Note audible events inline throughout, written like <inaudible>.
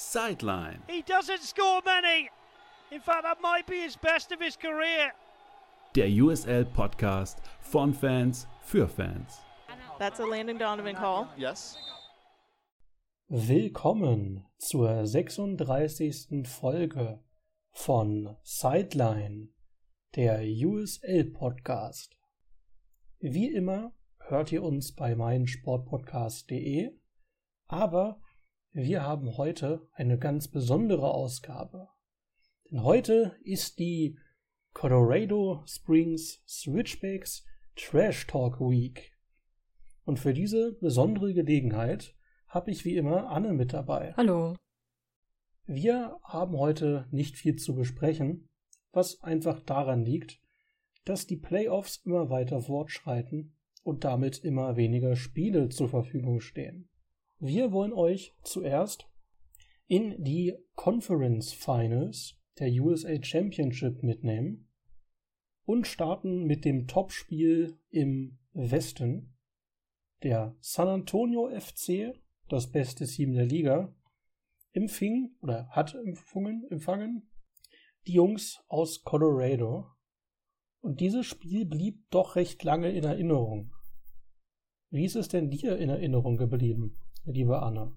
Sideline. He doesn't score many. In fact, that might be his best of his career. Der USL Podcast von Fans für Fans. That's a Landon Donovan call. Yes. Willkommen zur 36. Folge von Sideline, der USL Podcast. Wie immer hört ihr uns bei meinsportpodcast.de, aber wir haben heute eine ganz besondere Ausgabe. Denn heute ist die Colorado Springs Switchbacks Trash Talk Week. Und für diese besondere Gelegenheit habe ich wie immer Anne mit dabei. Hallo. Wir haben heute nicht viel zu besprechen, was einfach daran liegt, dass die Playoffs immer weiter fortschreiten und damit immer weniger Spiele zur Verfügung stehen. Wir wollen euch zuerst in die Conference Finals der USA Championship mitnehmen und starten mit dem Topspiel im Westen. Der San Antonio FC, das beste Team der Liga, empfing oder hat empfangen, empfangen die Jungs aus Colorado. Und dieses Spiel blieb doch recht lange in Erinnerung. Wie ist es denn dir in Erinnerung geblieben? Liebe Anna?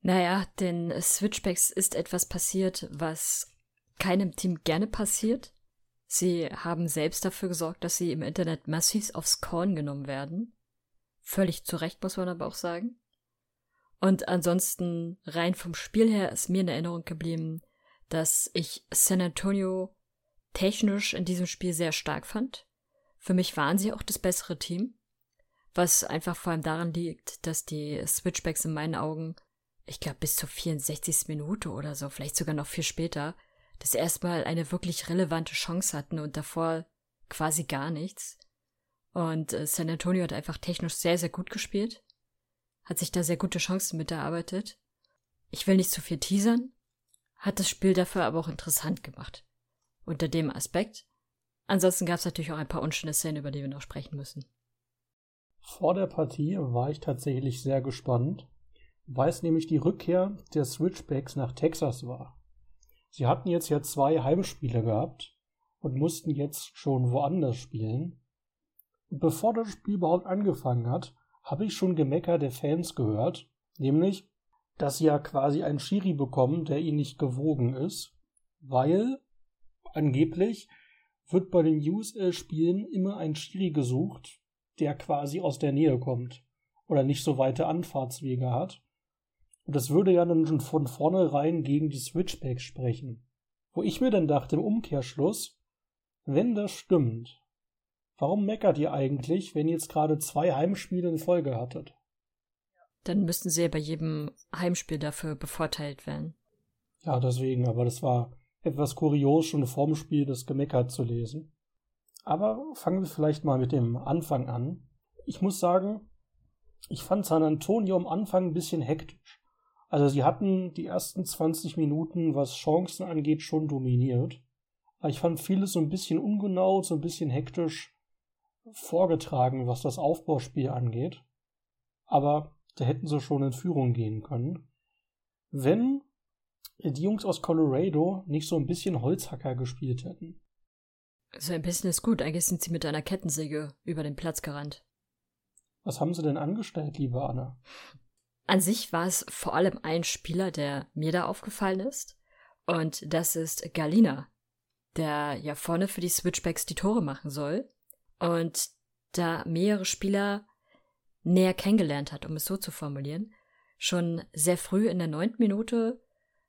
Naja, den Switchbacks ist etwas passiert, was keinem Team gerne passiert. Sie haben selbst dafür gesorgt, dass sie im Internet massiv aufs Korn genommen werden. Völlig zu Recht, muss man aber auch sagen. Und ansonsten, rein vom Spiel her, ist mir in Erinnerung geblieben, dass ich San Antonio technisch in diesem Spiel sehr stark fand. Für mich waren sie auch das bessere Team. Was einfach vor allem daran liegt, dass die Switchbacks in meinen Augen, ich glaube bis zur 64. Minute oder so, vielleicht sogar noch viel später, das erstmal eine wirklich relevante Chance hatten und davor quasi gar nichts. Und äh, San Antonio hat einfach technisch sehr, sehr gut gespielt, hat sich da sehr gute Chancen mit erarbeitet. Ich will nicht zu viel teasern, hat das Spiel dafür aber auch interessant gemacht. Unter dem Aspekt. Ansonsten gab es natürlich auch ein paar unschöne Szenen, über die wir noch sprechen müssen. Vor der Partie war ich tatsächlich sehr gespannt, weil es nämlich die Rückkehr der Switchbacks nach Texas war. Sie hatten jetzt ja zwei Heimspiele gehabt und mussten jetzt schon woanders spielen. Und bevor das Spiel überhaupt angefangen hat, habe ich schon Gemecker der Fans gehört, nämlich, dass sie ja quasi einen Schiri bekommen, der ihnen nicht gewogen ist, weil angeblich wird bei den USL-Spielen immer ein Schiri gesucht, der quasi aus der Nähe kommt oder nicht so weite Anfahrtswege hat. Und das würde ja dann schon von vornherein gegen die Switchbacks sprechen. Wo ich mir dann dachte im Umkehrschluss, wenn das stimmt, warum meckert ihr eigentlich, wenn ihr jetzt gerade zwei Heimspiele in Folge hattet? Dann müssten sie ja bei jedem Heimspiel dafür bevorteilt werden. Ja, deswegen, aber das war etwas kurios, schon vorm Spiel das Gemeckert zu lesen. Aber fangen wir vielleicht mal mit dem Anfang an. Ich muss sagen, ich fand San Antonio am Anfang ein bisschen hektisch. Also sie hatten die ersten 20 Minuten, was Chancen angeht, schon dominiert. Aber ich fand vieles so ein bisschen ungenau, so ein bisschen hektisch vorgetragen, was das Aufbauspiel angeht. Aber da hätten sie schon in Führung gehen können. Wenn die Jungs aus Colorado nicht so ein bisschen Holzhacker gespielt hätten. So ein bisschen ist gut. Eigentlich sind sie mit einer Kettensäge über den Platz gerannt. Was haben sie denn angestellt, liebe Anna? An sich war es vor allem ein Spieler, der mir da aufgefallen ist. Und das ist Galina, der ja vorne für die Switchbacks die Tore machen soll. Und da mehrere Spieler näher kennengelernt hat, um es so zu formulieren. Schon sehr früh in der neunten Minute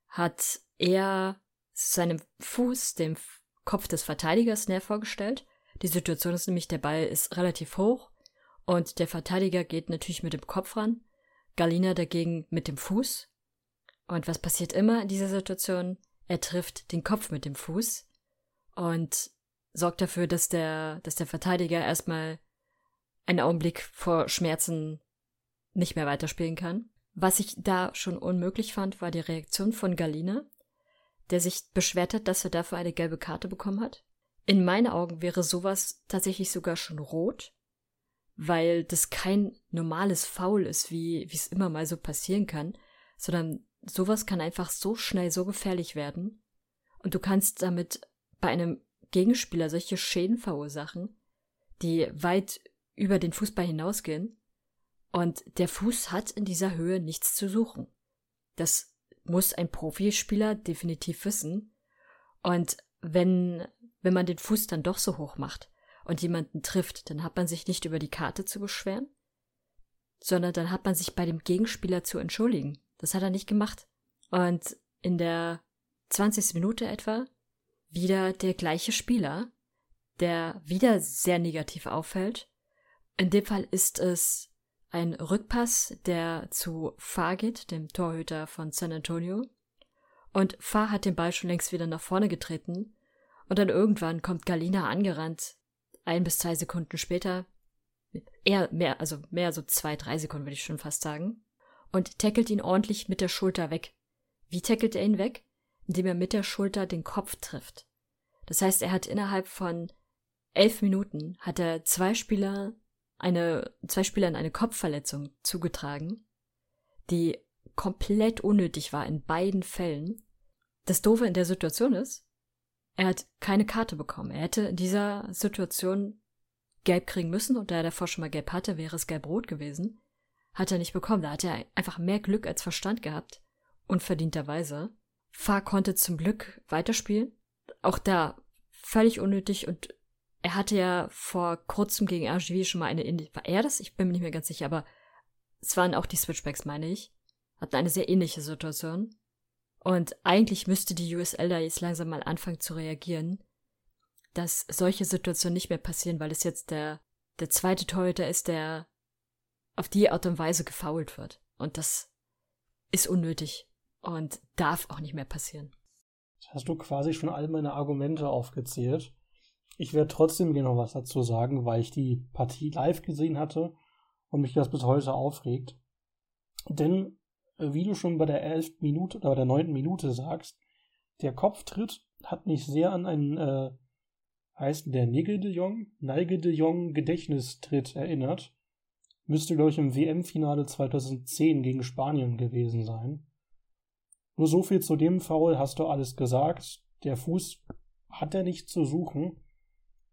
hat er seinem Fuß, dem Kopf des Verteidigers näher vorgestellt. Die Situation ist nämlich, der Ball ist relativ hoch und der Verteidiger geht natürlich mit dem Kopf ran, Galina dagegen mit dem Fuß. Und was passiert immer in dieser Situation? Er trifft den Kopf mit dem Fuß und sorgt dafür, dass der, dass der Verteidiger erstmal einen Augenblick vor Schmerzen nicht mehr weiterspielen kann. Was ich da schon unmöglich fand, war die Reaktion von Galina, der sich beschwert hat, dass er dafür eine gelbe Karte bekommen hat. In meinen Augen wäre sowas tatsächlich sogar schon rot, weil das kein normales Foul ist, wie es immer mal so passieren kann, sondern sowas kann einfach so schnell so gefährlich werden. Und du kannst damit bei einem Gegenspieler solche Schäden verursachen, die weit über den Fußball hinausgehen. Und der Fuß hat in dieser Höhe nichts zu suchen. Das muss ein Profispieler definitiv wissen. Und wenn, wenn man den Fuß dann doch so hoch macht und jemanden trifft, dann hat man sich nicht über die Karte zu beschweren, sondern dann hat man sich bei dem Gegenspieler zu entschuldigen. Das hat er nicht gemacht. Und in der 20. Minute etwa wieder der gleiche Spieler, der wieder sehr negativ auffällt. In dem Fall ist es ein Rückpass, der zu Farr geht, dem Torhüter von San Antonio. Und Farr hat den Ball schon längst wieder nach vorne getreten. Und dann irgendwann kommt Galina angerannt. Ein bis zwei Sekunden später. Eher mehr, also mehr so zwei, drei Sekunden würde ich schon fast sagen. Und tackelt ihn ordentlich mit der Schulter weg. Wie tackelt er ihn weg? Indem er mit der Schulter den Kopf trifft. Das heißt, er hat innerhalb von elf Minuten hat er zwei Spieler eine, zwei Spielern eine Kopfverletzung zugetragen, die komplett unnötig war in beiden Fällen. Das Doofe in der Situation ist, er hat keine Karte bekommen. Er hätte in dieser Situation gelb kriegen müssen und da er davor schon mal gelb hatte, wäre es gelb-rot gewesen. Hat er nicht bekommen. Da hat er einfach mehr Glück als Verstand gehabt. Unverdienterweise. Fahr konnte zum Glück weiterspielen. Auch da völlig unnötig und er hatte ja vor kurzem gegen RGV schon mal eine, war er das? Ich bin mir nicht mehr ganz sicher, aber es waren auch die Switchbacks, meine ich. Hatten eine sehr ähnliche Situation. Und eigentlich müsste die USL da jetzt langsam mal anfangen zu reagieren, dass solche Situationen nicht mehr passieren, weil es jetzt der, der zweite Torhüter ist, der auf die Art und Weise gefault wird. Und das ist unnötig und darf auch nicht mehr passieren. Hast du quasi schon all meine Argumente aufgezählt? Ich werde trotzdem gerne noch was dazu sagen, weil ich die Partie live gesehen hatte und mich das bis heute aufregt. Denn, äh, wie du schon bei der elften Minute oder bei der neunten Minute sagst, der Kopftritt hat mich sehr an einen, äh, heißt der Nigel de Jong, Nigel de Jong Gedächtnistritt erinnert. Müsste, glaube ich, im WM-Finale 2010 gegen Spanien gewesen sein. Nur so viel zu dem Foul hast du alles gesagt. Der Fuß hat er nicht zu suchen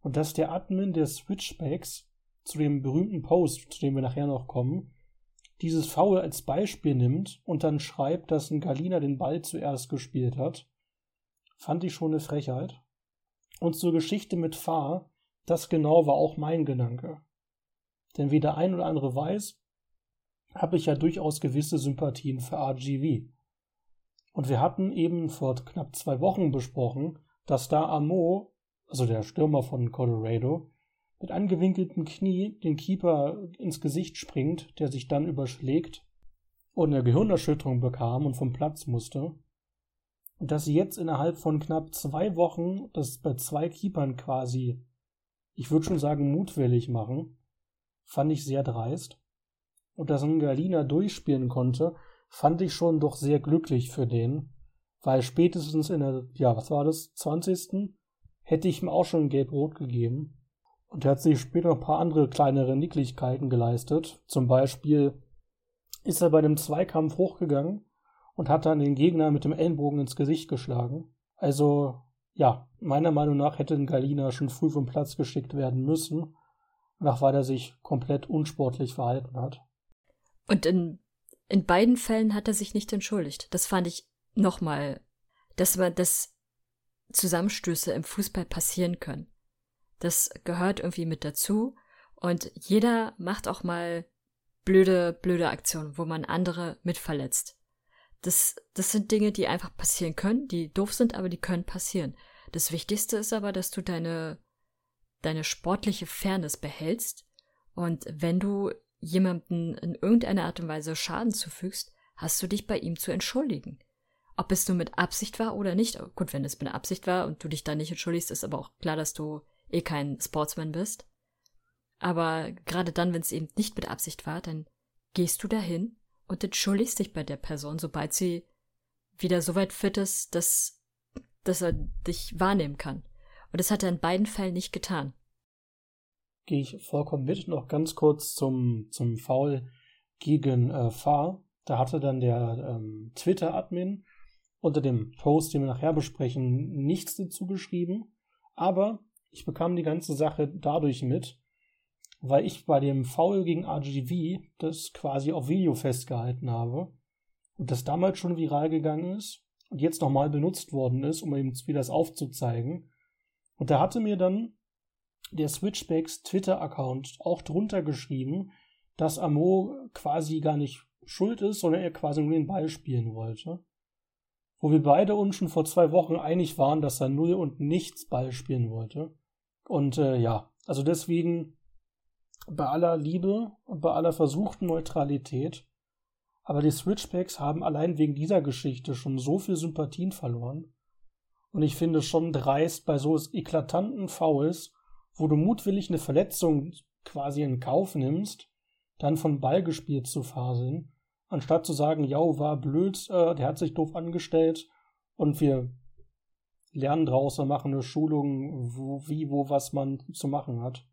und dass der Admin der Switchbacks zu dem berühmten Post, zu dem wir nachher noch kommen, dieses Foul als Beispiel nimmt und dann schreibt, dass ein Galina den Ball zuerst gespielt hat, fand ich schon eine Frechheit. Und zur Geschichte mit Fahr, das genau war auch mein Gedanke. Denn wie der ein oder andere weiß, habe ich ja durchaus gewisse Sympathien für RGV. Und wir hatten eben vor knapp zwei Wochen besprochen, dass da Amo also der Stürmer von Colorado, mit angewinkeltem Knie den Keeper ins Gesicht springt, der sich dann überschlägt und eine Gehirnerschütterung bekam und vom Platz musste. Und dass sie jetzt innerhalb von knapp zwei Wochen das bei zwei Keepern quasi, ich würde schon sagen, mutwillig machen, fand ich sehr dreist. Und dass ein Galina durchspielen konnte, fand ich schon doch sehr glücklich für den, weil spätestens in der, ja, was war das, 20 hätte ich ihm auch schon gelb-rot gegeben. Und er hat sich später noch ein paar andere kleinere Nicklichkeiten geleistet. Zum Beispiel ist er bei dem Zweikampf hochgegangen und hat dann den Gegner mit dem Ellenbogen ins Gesicht geschlagen. Also, ja, meiner Meinung nach hätte ein Galina schon früh vom Platz geschickt werden müssen, nach weil er sich komplett unsportlich verhalten hat. Und in, in beiden Fällen hat er sich nicht entschuldigt. Das fand ich nochmal, dass man das Zusammenstöße im Fußball passieren können. Das gehört irgendwie mit dazu und jeder macht auch mal blöde, blöde Aktionen, wo man andere mit verletzt. Das, das sind Dinge, die einfach passieren können, die doof sind, aber die können passieren. Das Wichtigste ist aber, dass du deine, deine sportliche Fairness behältst und wenn du jemanden in irgendeiner Art und Weise Schaden zufügst, hast du dich bei ihm zu entschuldigen. Ob es nur mit Absicht war oder nicht. Gut, wenn es mit Absicht war und du dich da nicht entschuldigst, ist aber auch klar, dass du eh kein Sportsman bist. Aber gerade dann, wenn es eben nicht mit Absicht war, dann gehst du dahin und entschuldigst dich bei der Person, sobald sie wieder so weit fit ist, dass, dass er dich wahrnehmen kann. Und das hat er in beiden Fällen nicht getan. Gehe ich vollkommen mit. Noch ganz kurz zum, zum Foul gegen äh, Fahr. Da hatte dann der ähm, Twitter-Admin unter dem Post, den wir nachher besprechen, nichts dazu geschrieben. Aber ich bekam die ganze Sache dadurch mit, weil ich bei dem Foul gegen RGV das quasi auf Video festgehalten habe und das damals schon viral gegangen ist und jetzt nochmal benutzt worden ist, um eben wieder das aufzuzeigen. Und da hatte mir dann der Switchbacks Twitter-Account auch drunter geschrieben, dass Amo quasi gar nicht schuld ist, sondern er quasi nur den Ball spielen wollte. Wo wir beide uns schon vor zwei Wochen einig waren, dass er null und nichts Ball spielen wollte. Und äh, ja, also deswegen bei aller Liebe und bei aller versuchten Neutralität, aber die Switchbacks haben allein wegen dieser Geschichte schon so viel Sympathien verloren. Und ich finde schon dreist bei so eklatanten Fouls, wo du mutwillig eine Verletzung quasi in Kauf nimmst, dann von Ball gespielt zu faseln, anstatt zu sagen, ja, war blöd, äh, der hat sich doof angestellt und wir lernen draus und machen eine Schulung, wo, wie, wo, was man zu machen hat.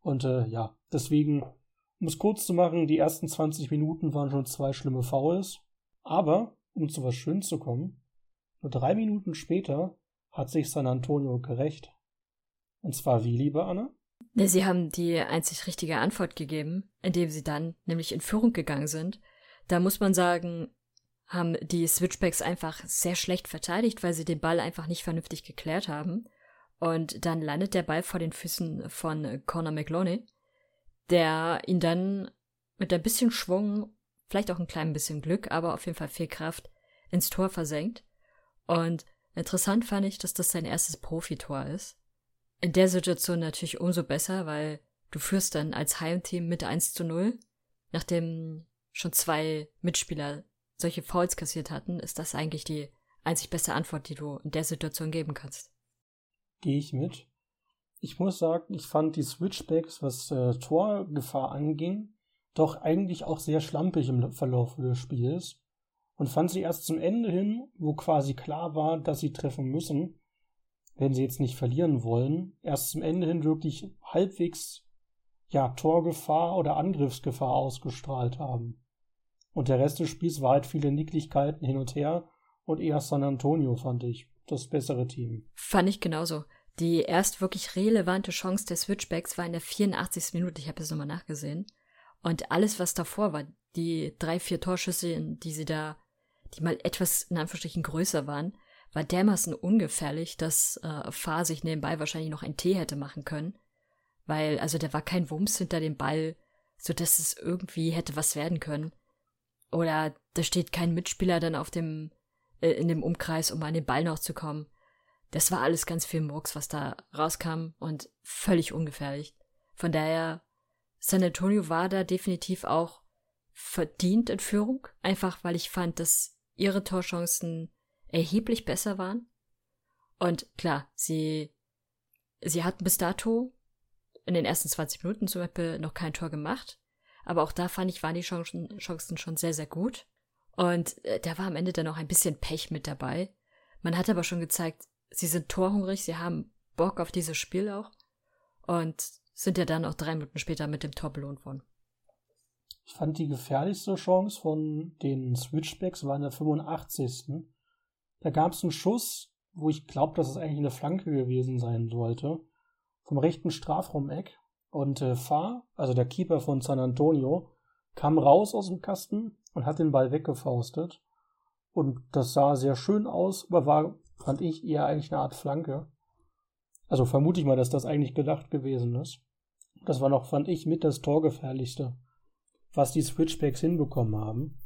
Und äh, ja, deswegen, um es kurz zu machen, die ersten 20 Minuten waren schon zwei schlimme Fouls. Aber, um zu was Schön zu kommen, nur drei Minuten später hat sich San Antonio gerecht. Und zwar wie, liebe Anna? Ja, sie haben die einzig richtige Antwort gegeben, indem sie dann nämlich in Führung gegangen sind. Da muss man sagen, haben die Switchbacks einfach sehr schlecht verteidigt, weil sie den Ball einfach nicht vernünftig geklärt haben. Und dann landet der Ball vor den Füßen von Conor McLoney, der ihn dann mit ein bisschen Schwung, vielleicht auch ein klein bisschen Glück, aber auf jeden Fall viel Kraft ins Tor versenkt. Und interessant fand ich, dass das sein erstes Profitor ist. In der Situation natürlich umso besser, weil du führst dann als Heimteam mit 1 zu 0. Nachdem schon zwei Mitspieler solche Fouls kassiert hatten, ist das eigentlich die einzig beste Antwort, die du in der Situation geben kannst gehe ich mit. Ich muss sagen, ich fand die Switchbacks, was äh, Torgefahr anging, doch eigentlich auch sehr schlampig im Verlauf des Spiels und fand sie erst zum Ende hin, wo quasi klar war, dass sie treffen müssen, wenn sie jetzt nicht verlieren wollen, erst zum Ende hin wirklich halbwegs ja, Torgefahr oder Angriffsgefahr ausgestrahlt haben. Und der Rest des Spiels war halt viele Nicklichkeiten hin und her und eher San Antonio, fand ich das bessere Team. Fand ich genauso. Die erst wirklich relevante Chance der Switchbacks war in der 84. Minute. Ich habe das nochmal nachgesehen. Und alles, was davor war, die drei, vier Torschüsse, die sie da, die mal etwas in Anführungsstrichen größer waren, war dermaßen ungefährlich, dass äh, Fahr sich nebenbei wahrscheinlich noch ein Tee hätte machen können. Weil, also da war kein Wumms hinter dem Ball, so dass es irgendwie hätte was werden können. Oder da steht kein Mitspieler dann auf dem äh, in dem Umkreis, um an den Ball noch zu kommen. Das war alles ganz viel Murks, was da rauskam und völlig ungefährlich. Von daher, San Antonio war da definitiv auch verdient in Führung, einfach weil ich fand, dass ihre Torchancen erheblich besser waren. Und klar, sie, sie hatten bis dato in den ersten 20 Minuten zum Beispiel noch kein Tor gemacht. Aber auch da fand ich, waren die Chancen, Chancen schon sehr, sehr gut. Und äh, da war am Ende dann auch ein bisschen Pech mit dabei. Man hat aber schon gezeigt, sie sind torhungrig, sie haben Bock auf dieses Spiel auch. Und sind ja dann auch drei Minuten später mit dem Tor belohnt worden. Ich fand die gefährlichste Chance von den Switchbacks war in der 85. Da gab es einen Schuss, wo ich glaube, dass es eigentlich eine Flanke gewesen sein sollte, vom rechten Strafraumeck. Und äh, Fahr, also der Keeper von San Antonio, kam raus aus dem Kasten und hat den Ball weggefaustet. Und das sah sehr schön aus, aber war, fand ich, eher eigentlich eine Art Flanke. Also vermute ich mal, dass das eigentlich gedacht gewesen ist. Das war noch, fand ich, mit das Torgefährlichste, was die Switchbacks hinbekommen haben.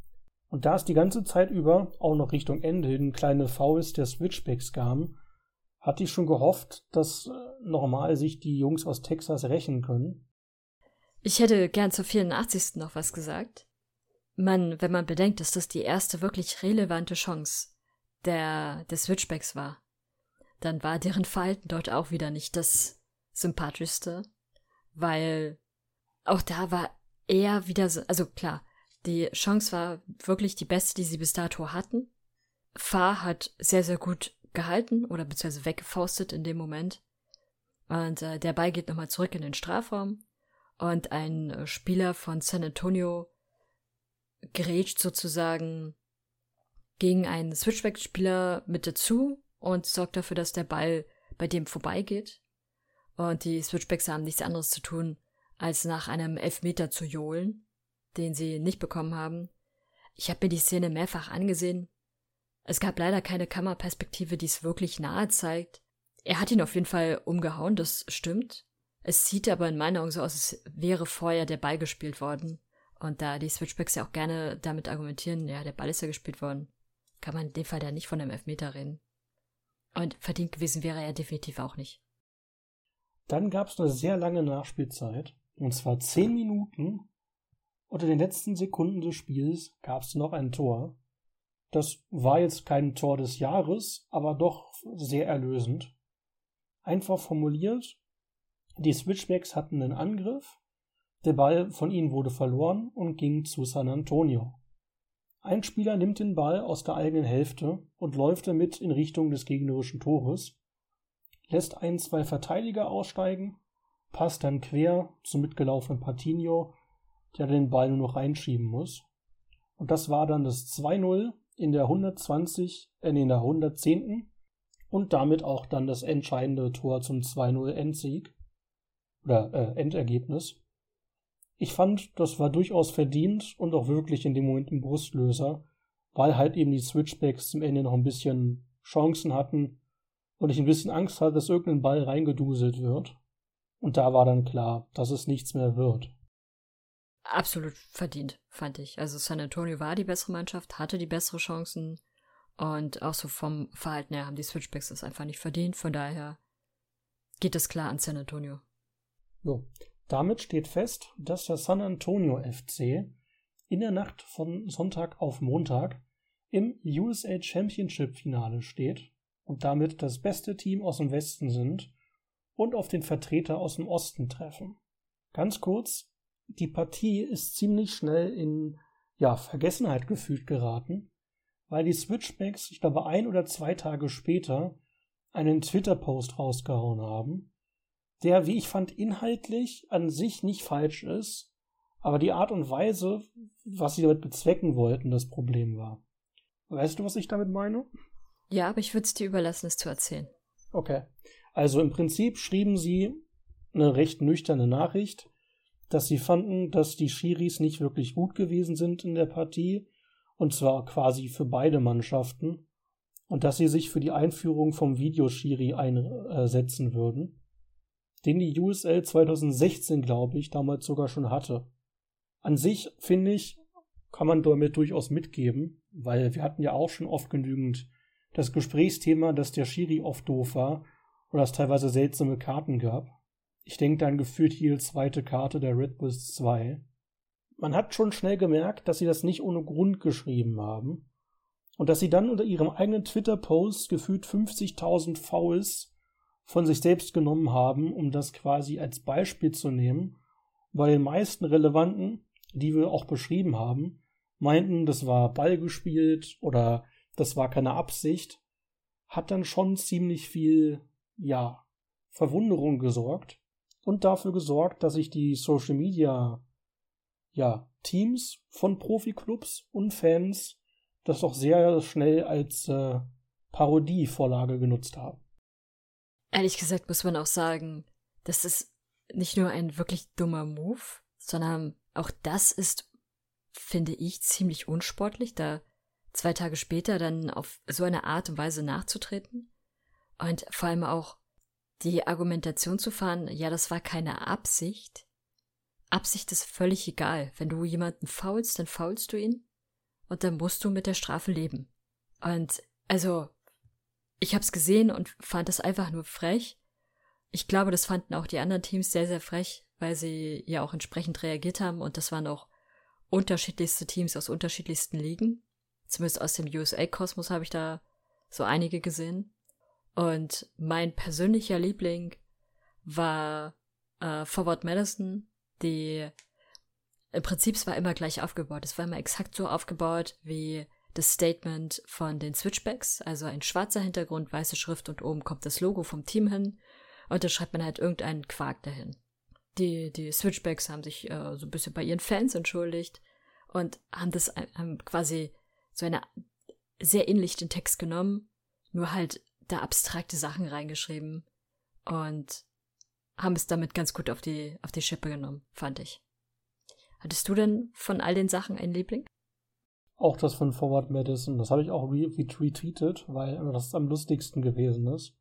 Und da es die ganze Zeit über, auch noch Richtung Ende hin, kleine Fouls der Switchbacks kamen, hatte ich schon gehofft, dass äh, nochmal sich die Jungs aus Texas rächen können. Ich hätte gern zur 84. noch was gesagt. Man, wenn man bedenkt, dass das die erste wirklich relevante Chance der, der Switchbacks war, dann war deren Verhalten dort auch wieder nicht das sympathischste, weil auch da war er wieder so, also klar, die Chance war wirklich die beste, die sie bis dato hatten. Fahr hat sehr, sehr gut gehalten oder beziehungsweise weggefaustet in dem Moment. Und äh, der Ball geht nochmal zurück in den Strafraum und ein äh, Spieler von San Antonio grätscht sozusagen gegen einen Switchback-Spieler mit dazu und sorgt dafür, dass der Ball bei dem vorbeigeht. Und die Switchbacks haben nichts anderes zu tun, als nach einem Elfmeter zu johlen, den sie nicht bekommen haben. Ich habe mir die Szene mehrfach angesehen. Es gab leider keine Kammerperspektive, die es wirklich nahe zeigt. Er hat ihn auf jeden Fall umgehauen, das stimmt. Es sieht aber in meinen Augen so aus, als wäre vorher der Ball gespielt worden. Und da die Switchbacks ja auch gerne damit argumentieren, ja, der Ball ist ja gespielt worden, kann man in dem Fall da nicht von einem Elfmeter reden. Und verdient gewesen wäre er definitiv auch nicht. Dann gab es eine sehr lange Nachspielzeit, und zwar zehn Minuten. In den letzten Sekunden des Spiels gab es noch ein Tor. Das war jetzt kein Tor des Jahres, aber doch sehr erlösend. Einfach formuliert, die Switchbacks hatten einen Angriff, der Ball von ihnen wurde verloren und ging zu San Antonio. Ein Spieler nimmt den Ball aus der eigenen Hälfte und läuft damit in Richtung des gegnerischen Tores, lässt ein, zwei Verteidiger aussteigen, passt dann quer zum mitgelaufenen Patinho, der den Ball nur noch reinschieben muss. Und das war dann das 2-0 in der 120, äh, in der 110. und damit auch dann das entscheidende Tor zum 2-0 Endsieg oder äh, Endergebnis. Ich fand, das war durchaus verdient und auch wirklich in dem Moment ein Brustlöser, weil halt eben die Switchbacks zum Ende noch ein bisschen Chancen hatten und ich ein bisschen Angst hatte, dass irgendein Ball reingeduselt wird. Und da war dann klar, dass es nichts mehr wird. Absolut verdient, fand ich. Also San Antonio war die bessere Mannschaft, hatte die bessere Chancen und auch so vom Verhalten her haben die Switchbacks das einfach nicht verdient. Von daher geht es klar an San Antonio. Jo. Damit steht fest, dass der San Antonio FC in der Nacht von Sonntag auf Montag im USA Championship Finale steht und damit das beste Team aus dem Westen sind und auf den Vertreter aus dem Osten treffen. Ganz kurz, die Partie ist ziemlich schnell in ja, Vergessenheit gefühlt geraten, weil die Switchbacks, ich glaube, ein oder zwei Tage später einen Twitter-Post rausgehauen haben, der, wie ich fand, inhaltlich an sich nicht falsch ist, aber die Art und Weise, was sie damit bezwecken wollten, das Problem war. Weißt du, was ich damit meine? Ja, aber ich würde es dir überlassen, es zu erzählen. Okay. Also im Prinzip schrieben sie eine recht nüchterne Nachricht, dass sie fanden, dass die Schiris nicht wirklich gut gewesen sind in der Partie, und zwar quasi für beide Mannschaften, und dass sie sich für die Einführung vom Videoschiri einsetzen würden den die USL 2016, glaube ich, damals sogar schon hatte. An sich, finde ich, kann man damit durchaus mitgeben, weil wir hatten ja auch schon oft genügend das Gesprächsthema, dass der Schiri oft doof war oder es teilweise seltsame Karten gab. Ich denke dann gefühlt hier zweite Karte der Red Bulls 2. Man hat schon schnell gemerkt, dass sie das nicht ohne Grund geschrieben haben und dass sie dann unter ihrem eigenen Twitter-Post gefühlt 50.000 Fouls von sich selbst genommen haben, um das quasi als Beispiel zu nehmen. Bei den meisten relevanten, die wir auch beschrieben haben, meinten, das war Ball gespielt oder das war keine Absicht, hat dann schon ziemlich viel, ja, Verwunderung gesorgt und dafür gesorgt, dass sich die Social Media, ja, Teams von Profiklubs und Fans das doch sehr schnell als äh, Parodievorlage genutzt haben. Ehrlich gesagt muss man auch sagen, das ist nicht nur ein wirklich dummer Move, sondern auch das ist, finde ich, ziemlich unsportlich, da zwei Tage später dann auf so eine Art und Weise nachzutreten. Und vor allem auch die Argumentation zu fahren, ja, das war keine Absicht. Absicht ist völlig egal. Wenn du jemanden faulst, dann faulst du ihn und dann musst du mit der Strafe leben. Und also, ich habe es gesehen und fand es einfach nur frech. Ich glaube, das fanden auch die anderen Teams sehr, sehr frech, weil sie ja auch entsprechend reagiert haben und das waren auch unterschiedlichste Teams aus unterschiedlichsten Ligen. Zumindest aus dem USA-Kosmos habe ich da so einige gesehen. Und mein persönlicher Liebling war äh, Forward Madison, die im Prinzip war immer gleich aufgebaut. Es war immer exakt so aufgebaut wie das Statement von den Switchbacks, also ein schwarzer Hintergrund, weiße Schrift und oben kommt das Logo vom Team hin und da schreibt man halt irgendeinen Quark dahin. Die, die Switchbacks haben sich äh, so ein bisschen bei ihren Fans entschuldigt und haben das haben quasi so eine sehr ähnlich den Text genommen, nur halt da abstrakte Sachen reingeschrieben und haben es damit ganz gut auf die, auf die Schippe genommen, fand ich. Hattest du denn von all den Sachen einen Liebling? Auch das von Forward Madison, das habe ich auch retweetet, weil das am lustigsten gewesen ist.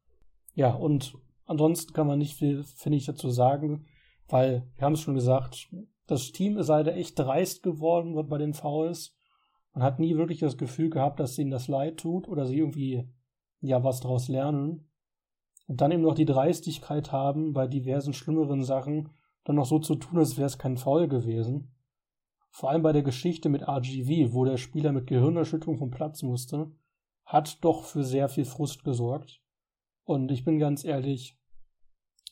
Ja, und ansonsten kann man nicht viel, finde ich, dazu sagen, weil, wir haben es schon gesagt, das Team ist leider echt dreist geworden bei den Fouls. Man hat nie wirklich das Gefühl gehabt, dass ihnen das leid tut oder sie irgendwie ja was daraus lernen. Und dann eben noch die Dreistigkeit haben, bei diversen schlimmeren Sachen dann noch so zu tun, als wäre es kein Foul gewesen. Vor allem bei der Geschichte mit RGV, wo der Spieler mit Gehirnerschütterung vom Platz musste, hat doch für sehr viel Frust gesorgt. Und ich bin ganz ehrlich,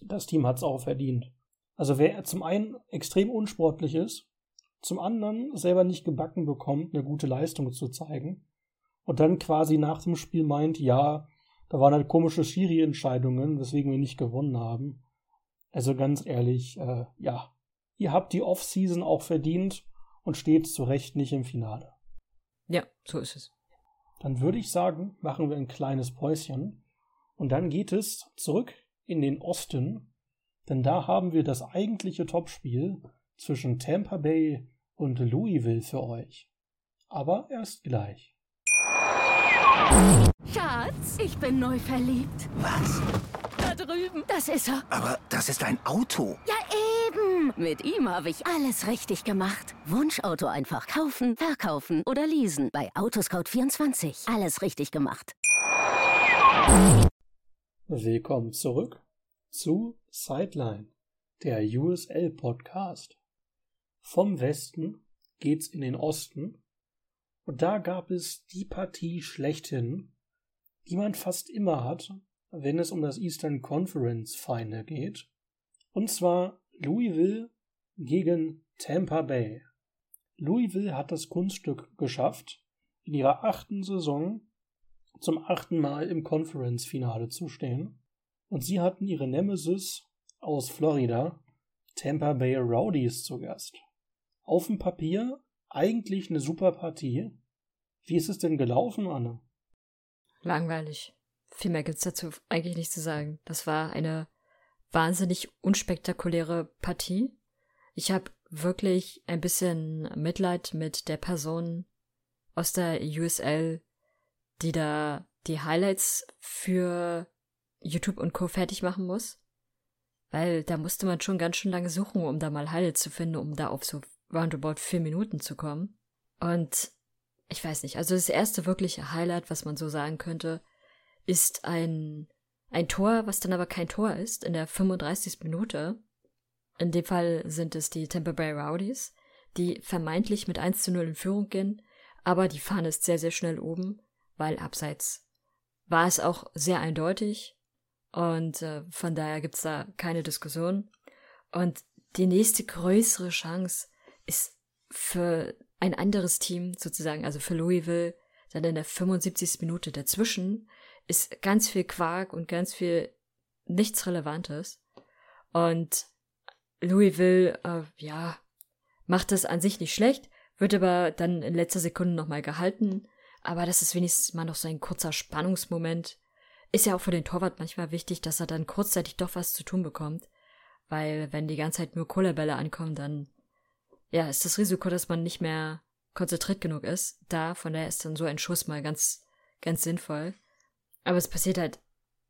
das Team hat es auch verdient. Also wer zum einen extrem unsportlich ist, zum anderen selber nicht gebacken bekommt, eine gute Leistung zu zeigen und dann quasi nach dem Spiel meint, ja, da waren halt komische Schiri-Entscheidungen, weswegen wir nicht gewonnen haben. Also ganz ehrlich, äh, ja, ihr habt die Off-Season auch verdient und steht zu Recht nicht im Finale. Ja, so ist es. Dann würde ich sagen, machen wir ein kleines Päuschen und dann geht es zurück in den Osten, denn da haben wir das eigentliche Topspiel zwischen Tampa Bay und Louisville für euch. Aber erst gleich. Schatz, ich bin neu verliebt. Was? Da drüben. Das ist er. Aber das ist ein Auto. Ja, eben. Mit ihm habe ich alles richtig gemacht. Wunschauto einfach kaufen, verkaufen oder leasen. Bei Autoscout24. Alles richtig gemacht. Willkommen zurück zu Sideline, der USL Podcast. Vom Westen geht's in den Osten und da gab es die Partie schlechthin, die man fast immer hat, wenn es um das Eastern Conference Final geht. Und zwar Louisville gegen Tampa Bay. Louisville hat das Kunststück geschafft, in ihrer achten Saison zum achten Mal im Conference-Finale zu stehen. Und sie hatten ihre Nemesis aus Florida, Tampa Bay Rowdies, zu Gast. Auf dem Papier eigentlich eine super Partie. Wie ist es denn gelaufen, Anne? Langweilig. Viel mehr gibt's dazu eigentlich nicht zu sagen. Das war eine wahnsinnig unspektakuläre Partie. Ich habe wirklich ein bisschen Mitleid mit der Person aus der USL, die da die Highlights für YouTube und Co. fertig machen muss. Weil da musste man schon ganz schön lange suchen, um da mal Highlights zu finden, um da auf so roundabout vier Minuten zu kommen. Und ich weiß nicht, also das erste wirkliche Highlight, was man so sagen könnte, ist ein, ein Tor, was dann aber kein Tor ist, in der 35. Minute. In dem Fall sind es die Tampa Bay Rowdies, die vermeintlich mit 1 zu 0 in Führung gehen, aber die Fahne ist sehr, sehr schnell oben, weil abseits war es auch sehr eindeutig und äh, von daher gibt's da keine Diskussion. Und die nächste größere Chance ist für ein anderes Team sozusagen, also für Louisville, dann in der 75. Minute dazwischen, ist ganz viel Quark und ganz viel nichts Relevantes. Und Louisville, äh, ja, macht das an sich nicht schlecht, wird aber dann in letzter Sekunde nochmal gehalten. Aber das ist wenigstens mal noch so ein kurzer Spannungsmoment. Ist ja auch für den Torwart manchmal wichtig, dass er dann kurzzeitig doch was zu tun bekommt. Weil wenn die ganze Zeit nur Kohlebälle ankommen, dann ja, ist das Risiko, dass man nicht mehr konzentriert genug ist, da. Von daher ist dann so ein Schuss mal ganz, ganz sinnvoll. Aber es passiert halt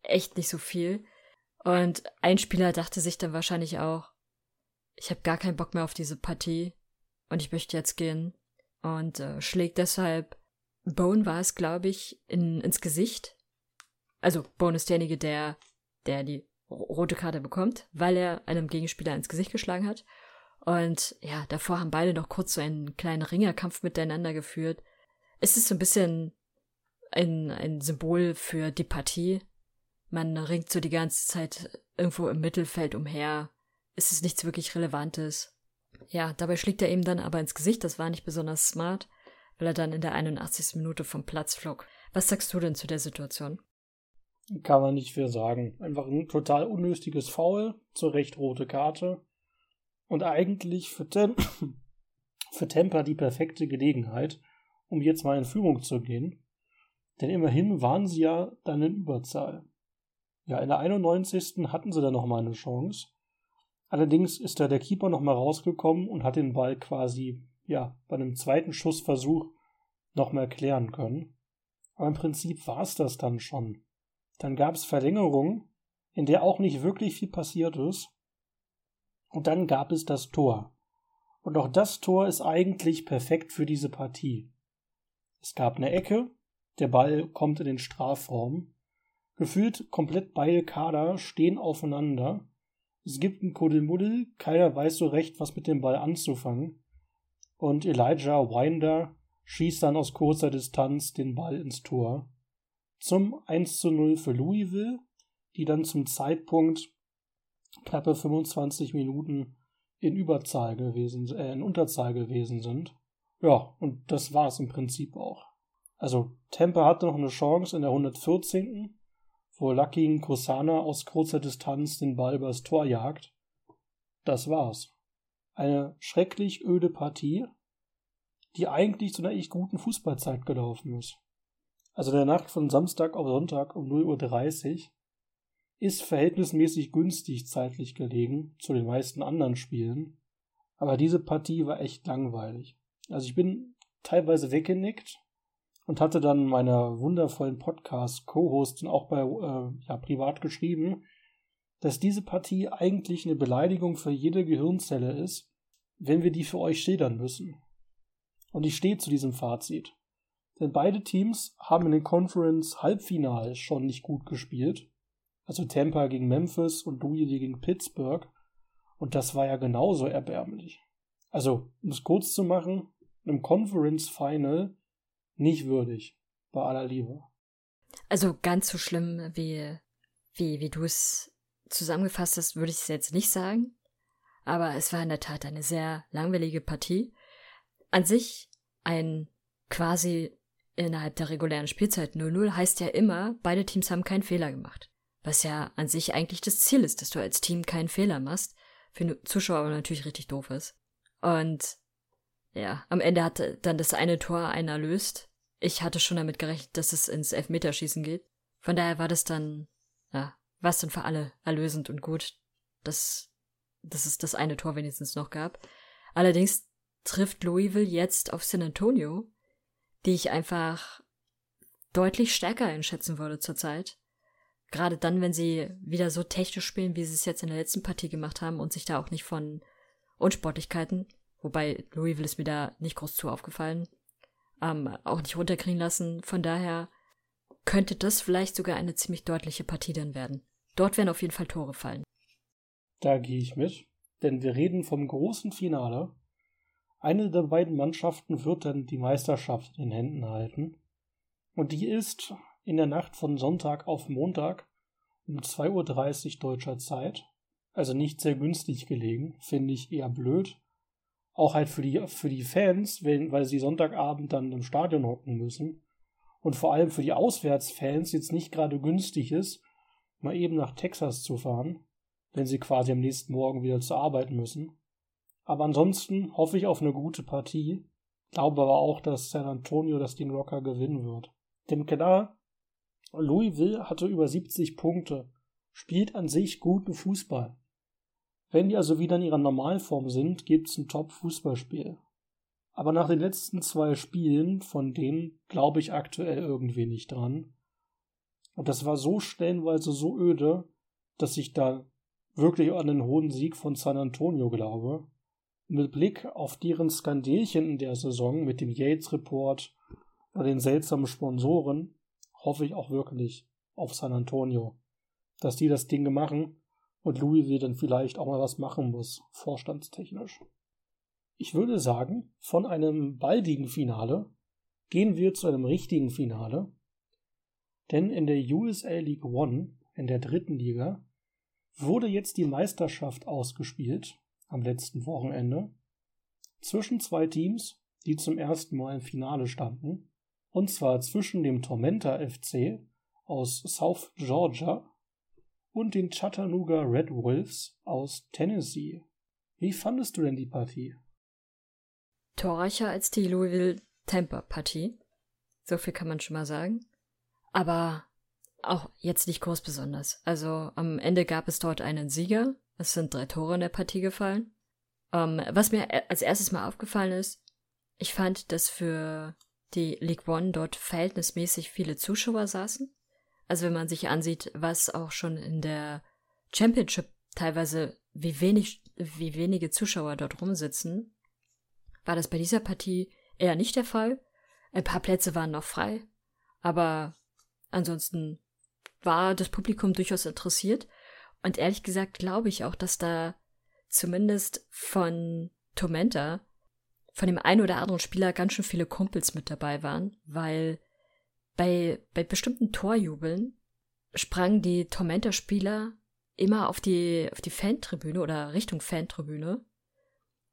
echt nicht so viel. Und ein Spieler dachte sich dann wahrscheinlich auch, ich habe gar keinen Bock mehr auf diese Partie und ich möchte jetzt gehen. Und äh, schlägt deshalb, Bone war es, glaube ich, in, ins Gesicht. Also Bone ist derjenige, der, der die rote Karte bekommt, weil er einem Gegenspieler ins Gesicht geschlagen hat. Und ja, davor haben beide noch kurz so einen kleinen Ringerkampf miteinander geführt. Es ist so ein bisschen ein, ein Symbol für die Partie. Man ringt so die ganze Zeit irgendwo im Mittelfeld umher. Es ist nichts wirklich Relevantes. Ja, dabei schlägt er ihm dann aber ins Gesicht. Das war nicht besonders smart, weil er dann in der 81. Minute vom Platz flog. Was sagst du denn zu der Situation? Kann man nicht viel sagen. Einfach ein total unnötiges Foul, zur Recht rote Karte. Und eigentlich für, Tem für Tampa die perfekte Gelegenheit, um jetzt mal in Führung zu gehen. Denn immerhin waren sie ja dann in Überzahl. Ja, in der 91. hatten sie dann nochmal eine Chance. Allerdings ist da der Keeper nochmal rausgekommen und hat den Ball quasi, ja, bei einem zweiten Schussversuch nochmal klären können. Aber im Prinzip war es das dann schon. Dann gab es Verlängerung, in der auch nicht wirklich viel passiert ist. Und dann gab es das Tor. Und auch das Tor ist eigentlich perfekt für diese Partie. Es gab eine Ecke, der Ball kommt in den Strafraum. Gefühlt komplett beide Kader stehen aufeinander. Es gibt ein Kuddelmuddel, keiner weiß so recht, was mit dem Ball anzufangen. Und Elijah Winder schießt dann aus kurzer Distanz den Ball ins Tor. Zum 1 zu 0 für Louisville, die dann zum Zeitpunkt knappe 25 Minuten in Überzahl gewesen, äh, in Unterzahl gewesen sind. Ja, und das war es im Prinzip auch. Also Tampa hatte noch eine Chance in der 114. wo Lucky Kosana aus kurzer Distanz den Ball übers Tor jagt. Das war's. Eine schrecklich öde Partie, die eigentlich zu einer echt guten Fußballzeit gelaufen ist. Also der Nacht von Samstag auf Sonntag um 0.30 Uhr ist verhältnismäßig günstig zeitlich gelegen zu den meisten anderen Spielen. Aber diese Partie war echt langweilig. Also ich bin teilweise weggenickt und hatte dann meiner wundervollen Podcast-Co-Hostin auch bei äh, ja, privat geschrieben, dass diese Partie eigentlich eine Beleidigung für jede Gehirnzelle ist, wenn wir die für euch schildern müssen. Und ich stehe zu diesem Fazit. Denn beide Teams haben in den Conference Halbfinals schon nicht gut gespielt. Also Tampa gegen Memphis und Louisville gegen Pittsburgh. Und das war ja genauso erbärmlich. Also, um es kurz zu machen, einem Conference Final nicht würdig. Bei aller Liebe. Also ganz so schlimm, wie, wie, wie du es zusammengefasst hast, würde ich es jetzt nicht sagen. Aber es war in der Tat eine sehr langweilige Partie. An sich ein quasi innerhalb der regulären Spielzeit 0-0 heißt ja immer, beide Teams haben keinen Fehler gemacht. Was ja an sich eigentlich das Ziel ist, dass du als Team keinen Fehler machst. Für den Zuschauer aber natürlich richtig doof ist. Und ja, am Ende hat dann das eine Tor einen erlöst. Ich hatte schon damit gerechnet, dass es ins Elfmeterschießen geht. Von daher war das dann, ja, was dann für alle erlösend und gut, dass, dass es das eine Tor wenigstens noch gab. Allerdings trifft Louisville jetzt auf San Antonio, die ich einfach deutlich stärker einschätzen würde zurzeit. Gerade dann, wenn sie wieder so technisch spielen, wie sie es jetzt in der letzten Partie gemacht haben und sich da auch nicht von Unsportlichkeiten, wobei Louisville ist mir da nicht groß zu aufgefallen, ähm, auch nicht runterkriegen lassen. Von daher könnte das vielleicht sogar eine ziemlich deutliche Partie dann werden. Dort werden auf jeden Fall Tore fallen. Da gehe ich mit, denn wir reden vom großen Finale. Eine der beiden Mannschaften wird dann die Meisterschaft in den Händen halten. Und die ist in der Nacht von Sonntag auf Montag um 2.30 Uhr deutscher Zeit. Also nicht sehr günstig gelegen, finde ich eher blöd. Auch halt für die, für die Fans, wenn, weil sie Sonntagabend dann im Stadion hocken müssen. Und vor allem für die Auswärtsfans jetzt nicht gerade günstig ist, mal eben nach Texas zu fahren, wenn sie quasi am nächsten Morgen wieder zur Arbeit müssen. Aber ansonsten hoffe ich auf eine gute Partie, glaube aber auch, dass San Antonio das Ding locker gewinnen wird. Denn klar, Louisville hatte über 70 Punkte, spielt an sich guten Fußball. Wenn die also wieder in ihrer Normalform sind, gibt's ein Top-Fußballspiel. Aber nach den letzten zwei Spielen, von denen glaube ich aktuell irgendwie nicht dran. Und das war so stellenweise so öde, dass ich da wirklich an den hohen Sieg von San Antonio glaube. Mit Blick auf deren Skandelchen in der Saison mit dem Yates Report oder den seltsamen Sponsoren hoffe ich auch wirklich auf San Antonio, dass die das Ding machen und Louisville dann vielleicht auch mal was machen muss, vorstandstechnisch. Ich würde sagen, von einem baldigen Finale gehen wir zu einem richtigen Finale, denn in der USA League One, in der dritten Liga, wurde jetzt die Meisterschaft ausgespielt am letzten Wochenende zwischen zwei Teams, die zum ersten Mal im Finale standen und zwar zwischen dem Tormenta FC aus South Georgia und den Chattanooga Red Wolves aus Tennessee. Wie fandest du denn die Partie? torreicher als die Louisville-Tampa-Partie. So viel kann man schon mal sagen. Aber auch jetzt nicht groß besonders. Also am Ende gab es dort einen Sieger. Es sind drei Tore in der Partie gefallen. Ähm, was mir als erstes mal aufgefallen ist, ich fand, dass für die League One dort verhältnismäßig viele Zuschauer saßen. Also wenn man sich ansieht, was auch schon in der Championship teilweise, wie wenig, wie wenige Zuschauer dort rumsitzen, war das bei dieser Partie eher nicht der Fall. Ein paar Plätze waren noch frei, aber ansonsten war das Publikum durchaus interessiert. Und ehrlich gesagt glaube ich auch, dass da zumindest von Tormenta, von dem einen oder anderen Spieler ganz schön viele Kumpels mit dabei waren, weil bei, bei bestimmten Torjubeln sprangen die Tormenta-Spieler immer auf die, auf die Fantribüne oder Richtung Fantribüne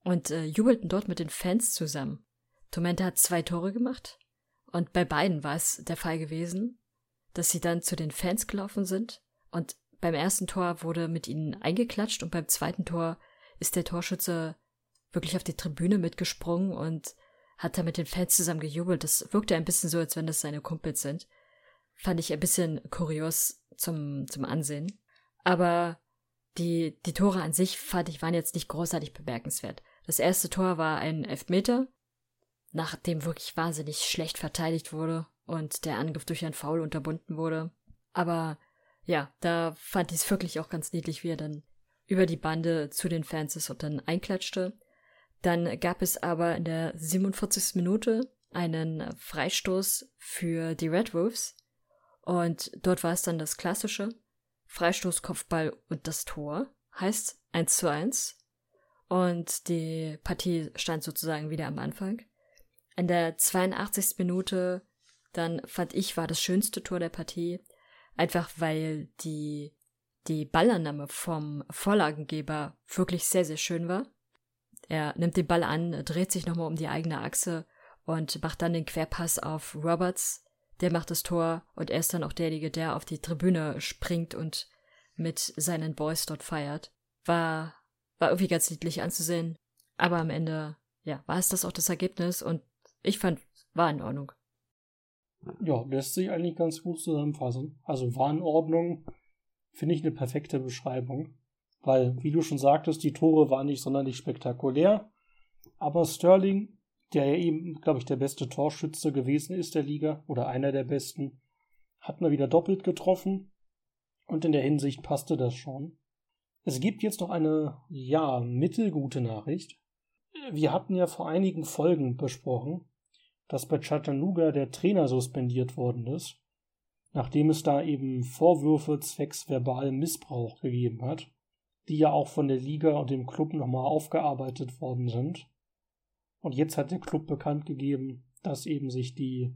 und äh, jubelten dort mit den Fans zusammen. Tormenta hat zwei Tore gemacht und bei beiden war es der Fall gewesen, dass sie dann zu den Fans gelaufen sind und beim ersten Tor wurde mit ihnen eingeklatscht und beim zweiten Tor ist der Torschütze wirklich auf die Tribüne mitgesprungen und hat da mit den Fans zusammen gejubelt. Das wirkte ein bisschen so, als wenn das seine Kumpels sind. Fand ich ein bisschen kurios zum, zum Ansehen. Aber die, die Tore an sich fand ich waren jetzt nicht großartig bemerkenswert. Das erste Tor war ein Elfmeter, nachdem wirklich wahnsinnig schlecht verteidigt wurde und der Angriff durch ein Foul unterbunden wurde. Aber ja, da fand ich es wirklich auch ganz niedlich, wie er dann über die Bande zu den Fans ist und dann einklatschte. Dann gab es aber in der 47. Minute einen Freistoß für die Red Wolves. Und dort war es dann das klassische Freistoß, Kopfball und das Tor. Heißt 1 zu 1. Und die Partie stand sozusagen wieder am Anfang. In der 82. Minute dann fand ich, war das schönste Tor der Partie. Einfach weil die, die Ballannahme vom Vorlagengeber wirklich sehr, sehr schön war. Er nimmt den Ball an, dreht sich nochmal um die eigene Achse und macht dann den Querpass auf Roberts. Der macht das Tor und er ist dann auch derjenige, der auf die Tribüne springt und mit seinen Boys dort feiert. War, war irgendwie ganz niedlich anzusehen. Aber am Ende, ja, war es das auch das Ergebnis und ich fand, war in Ordnung. Ja, lässt sich eigentlich ganz gut zusammenfassen. Also war in Ordnung, finde ich eine perfekte Beschreibung. Weil, wie du schon sagtest, die Tore waren nicht sonderlich spektakulär. Aber Sterling, der ja eben, glaube ich, der beste Torschütze gewesen ist der Liga, oder einer der besten, hat mal wieder doppelt getroffen. Und in der Hinsicht passte das schon. Es gibt jetzt noch eine, ja, mittelgute Nachricht. Wir hatten ja vor einigen Folgen besprochen, dass bei Chattanooga der Trainer suspendiert worden ist, nachdem es da eben Vorwürfe zwecks verbalen Missbrauch gegeben hat, die ja auch von der Liga und dem Club nochmal aufgearbeitet worden sind. Und jetzt hat der Club bekannt gegeben, dass eben sich die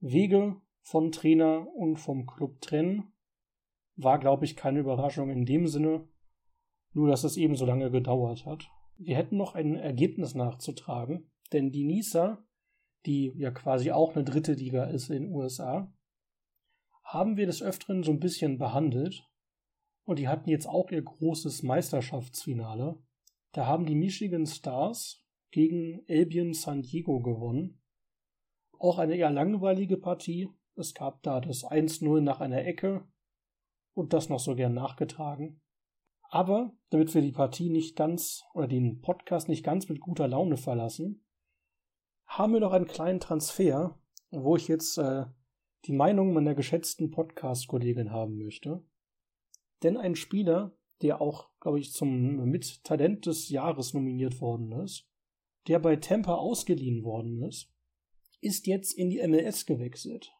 Wege von Trainer und vom Club trennen. War, glaube ich, keine Überraschung in dem Sinne, nur dass es eben so lange gedauert hat. Wir hätten noch ein Ergebnis nachzutragen, denn die Nisa die ja quasi auch eine dritte Liga ist in den USA, haben wir des Öfteren so ein bisschen behandelt. Und die hatten jetzt auch ihr großes Meisterschaftsfinale. Da haben die Michigan Stars gegen Albion San Diego gewonnen. Auch eine eher langweilige Partie. Es gab da das 1-0 nach einer Ecke und das noch so gern nachgetragen. Aber damit wir die Partie nicht ganz oder den Podcast nicht ganz mit guter Laune verlassen, haben wir noch einen kleinen Transfer, wo ich jetzt äh, die Meinung meiner geschätzten Podcast-Kollegin haben möchte. Denn ein Spieler, der auch, glaube ich, zum mit Talent des Jahres nominiert worden ist, der bei Tampa ausgeliehen worden ist, ist jetzt in die MLS gewechselt.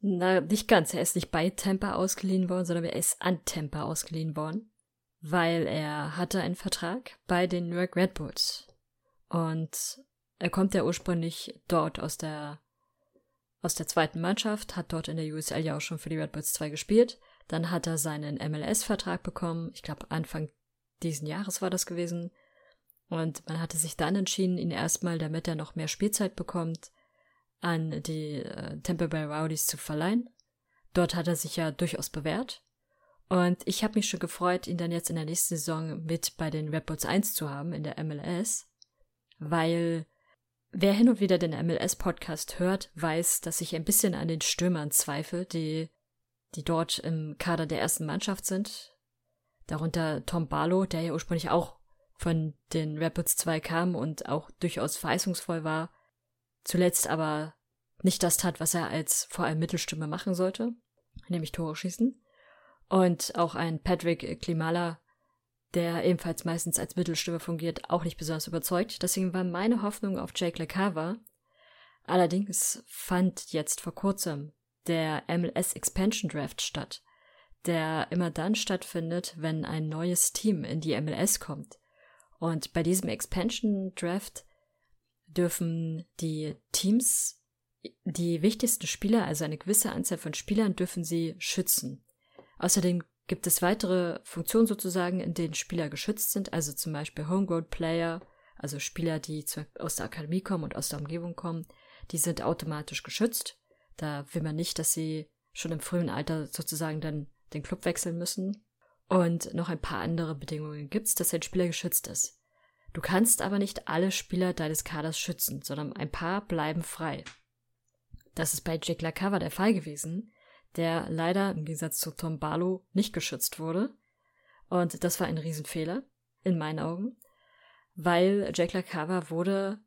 Na, nicht ganz. Er ist nicht bei Tampa ausgeliehen worden, sondern er ist an Tampa ausgeliehen worden, weil er hatte einen Vertrag bei den New York Red Bulls. Und er kommt ja ursprünglich dort aus der aus der zweiten Mannschaft, hat dort in der USL ja auch schon für die Red Bulls 2 gespielt. Dann hat er seinen MLS-Vertrag bekommen. Ich glaube, Anfang diesen Jahres war das gewesen. Und man hatte sich dann entschieden, ihn erstmal, damit er noch mehr Spielzeit bekommt, an die äh, Tampa Bay Rowdies zu verleihen. Dort hat er sich ja durchaus bewährt. Und ich habe mich schon gefreut, ihn dann jetzt in der nächsten Saison mit bei den Red Bulls 1 zu haben, in der MLS, weil Wer hin und wieder den MLS-Podcast hört, weiß, dass ich ein bisschen an den Stürmern zweifle, die, die dort im Kader der ersten Mannschaft sind. Darunter Tom Barlow, der ja ursprünglich auch von den Rapids 2 kam und auch durchaus verheißungsvoll war, zuletzt aber nicht das tat, was er als vor allem Mittelstürmer machen sollte, nämlich Tore schießen. Und auch ein Patrick Klimala, der ebenfalls meistens als Mittelstürmer fungiert, auch nicht besonders überzeugt. Deswegen war meine Hoffnung auf Jake LeCava. Allerdings fand jetzt vor kurzem der MLS Expansion Draft statt, der immer dann stattfindet, wenn ein neues Team in die MLS kommt. Und bei diesem Expansion Draft dürfen die Teams die wichtigsten Spieler, also eine gewisse Anzahl von Spielern, dürfen sie schützen. Außerdem gibt es weitere Funktionen sozusagen, in denen Spieler geschützt sind, also zum Beispiel Homegrown Player, also Spieler, die aus der Akademie kommen und aus der Umgebung kommen, die sind automatisch geschützt. Da will man nicht, dass sie schon im frühen Alter sozusagen dann den Club wechseln müssen. Und noch ein paar andere Bedingungen gibt es, dass ein Spieler geschützt ist. Du kannst aber nicht alle Spieler deines Kaders schützen, sondern ein paar bleiben frei. Das ist bei Jake LaCava der Fall gewesen, der leider im Gegensatz zu Tom Barlow nicht geschützt wurde. Und das war ein Riesenfehler, in meinen Augen, weil Jake LaCava wurde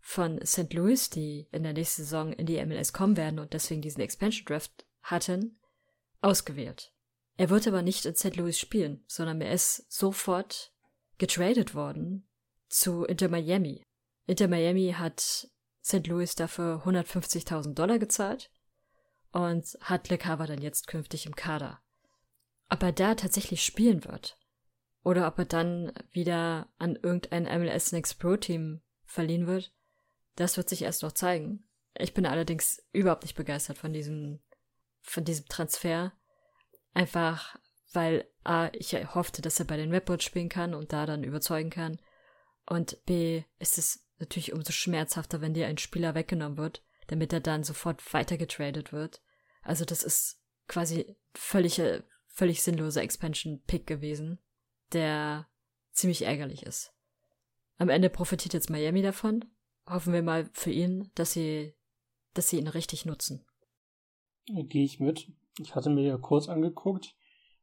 von St. Louis, die in der nächsten Saison in die MLS kommen werden und deswegen diesen Expansion Draft hatten, ausgewählt. Er wird aber nicht in St. Louis spielen, sondern er ist sofort getradet worden zu Inter Miami. Inter Miami hat St. Louis dafür 150.000 Dollar gezahlt und hat LeCava dann jetzt künftig im Kader. Ob er da tatsächlich spielen wird oder ob er dann wieder an irgendein MLS Next Pro Team verliehen wird, das wird sich erst noch zeigen. Ich bin allerdings überhaupt nicht begeistert von diesem, von diesem Transfer. Einfach, weil A, ich hoffte, dass er bei den Redbirds spielen kann und da dann überzeugen kann. Und B, ist es natürlich umso schmerzhafter, wenn dir ein Spieler weggenommen wird, damit er dann sofort weitergetradet wird. Also das ist quasi völlig, völlig sinnloser Expansion-Pick gewesen, der ziemlich ärgerlich ist. Am Ende profitiert jetzt Miami davon. Hoffen wir mal für ihn, dass sie, dass sie ihn richtig nutzen. Gehe ich mit. Ich hatte mir ja kurz angeguckt,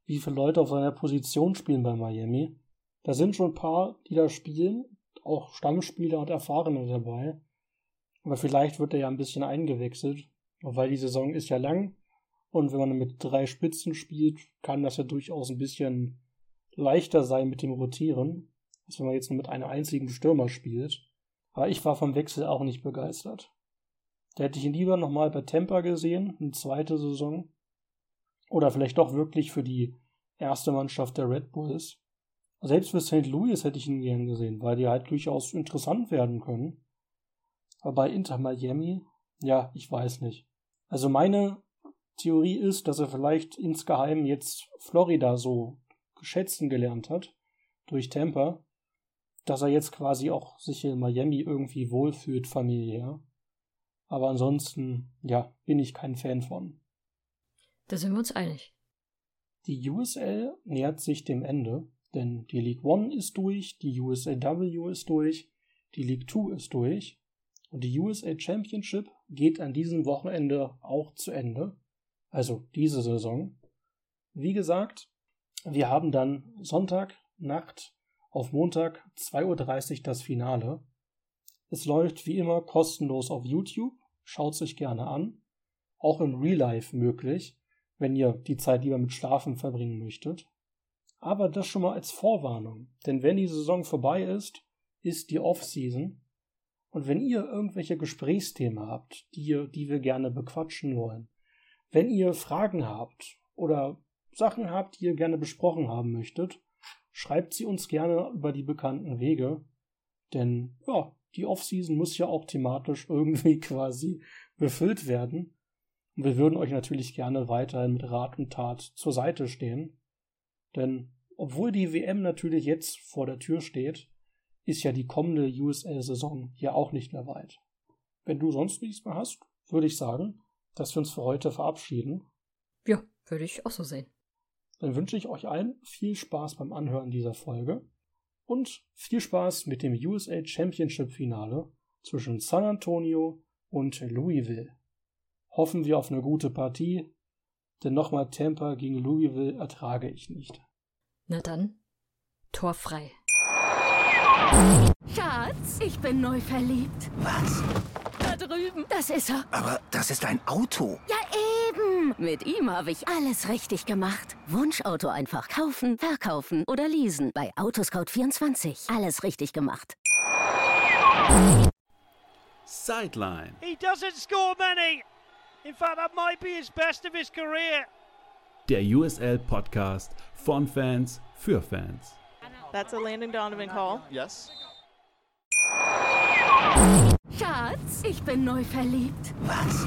wie viele Leute auf seiner Position spielen bei Miami. Da sind schon ein paar, die da spielen, auch Stammspieler und Erfahrene dabei. Aber vielleicht wird er ja ein bisschen eingewechselt, weil die Saison ist ja lang und wenn man mit drei Spitzen spielt, kann das ja durchaus ein bisschen leichter sein mit dem Rotieren, als wenn man jetzt nur mit einem einzigen Stürmer spielt. Aber ich war vom Wechsel auch nicht begeistert. Da hätte ich ihn lieber nochmal bei Tampa gesehen, eine zweite Saison. Oder vielleicht doch wirklich für die erste Mannschaft der Red Bulls. Selbst für St. Louis hätte ich ihn gern gesehen, weil die halt durchaus interessant werden können. Aber bei Inter Miami, ja, ich weiß nicht. Also meine Theorie ist, dass er vielleicht insgeheim jetzt Florida so geschätzen gelernt hat durch Tampa, dass er jetzt quasi auch sich in Miami irgendwie wohlfühlt familiär. Aber ansonsten, ja, bin ich kein Fan von. Da sind wir uns einig. Die USL nähert sich dem Ende. Denn die League One ist durch, die USAW ist durch, die League Two ist durch und die USA Championship geht an diesem Wochenende auch zu Ende. Also diese Saison. Wie gesagt, wir haben dann Sonntag Nacht auf Montag 2.30 Uhr das Finale. Es läuft wie immer kostenlos auf YouTube. Schaut sich gerne an. Auch im Real Life möglich, wenn ihr die Zeit lieber mit Schlafen verbringen möchtet. Aber das schon mal als Vorwarnung. Denn wenn die Saison vorbei ist, ist die Off-Season. Und wenn ihr irgendwelche Gesprächsthemen habt, die, die wir gerne bequatschen wollen, wenn ihr Fragen habt oder Sachen habt, die ihr gerne besprochen haben möchtet, schreibt sie uns gerne über die bekannten Wege. Denn ja, die Off-Season muss ja auch thematisch <laughs> irgendwie quasi befüllt werden. Und wir würden euch natürlich gerne weiterhin mit Rat und Tat zur Seite stehen. Denn obwohl die WM natürlich jetzt vor der Tür steht, ist ja die kommende USL-Saison ja auch nicht mehr weit. Wenn du sonst nichts mehr hast, würde ich sagen, dass wir uns für heute verabschieden. Ja, würde ich auch so sehen. Dann wünsche ich euch allen viel Spaß beim Anhören dieser Folge und viel Spaß mit dem USA Championship Finale zwischen San Antonio und Louisville. Hoffen wir auf eine gute Partie, denn nochmal Tampa gegen Louisville ertrage ich nicht. Na dann, Tor frei. Schatz, ich bin neu verliebt. Was? Da drüben. Das ist er. Aber das ist ein Auto. Ja, eben. Mit ihm habe ich alles richtig gemacht. Wunschauto einfach kaufen, verkaufen oder leasen. Bei Autoscout24. Alles richtig gemacht. Sideline. He doesn't score many. In fact, that might be his best of his career. Der USL Podcast von Fans für Fans. That's a Landon Donovan call. Yes. Schatz, ich bin neu verliebt. Was?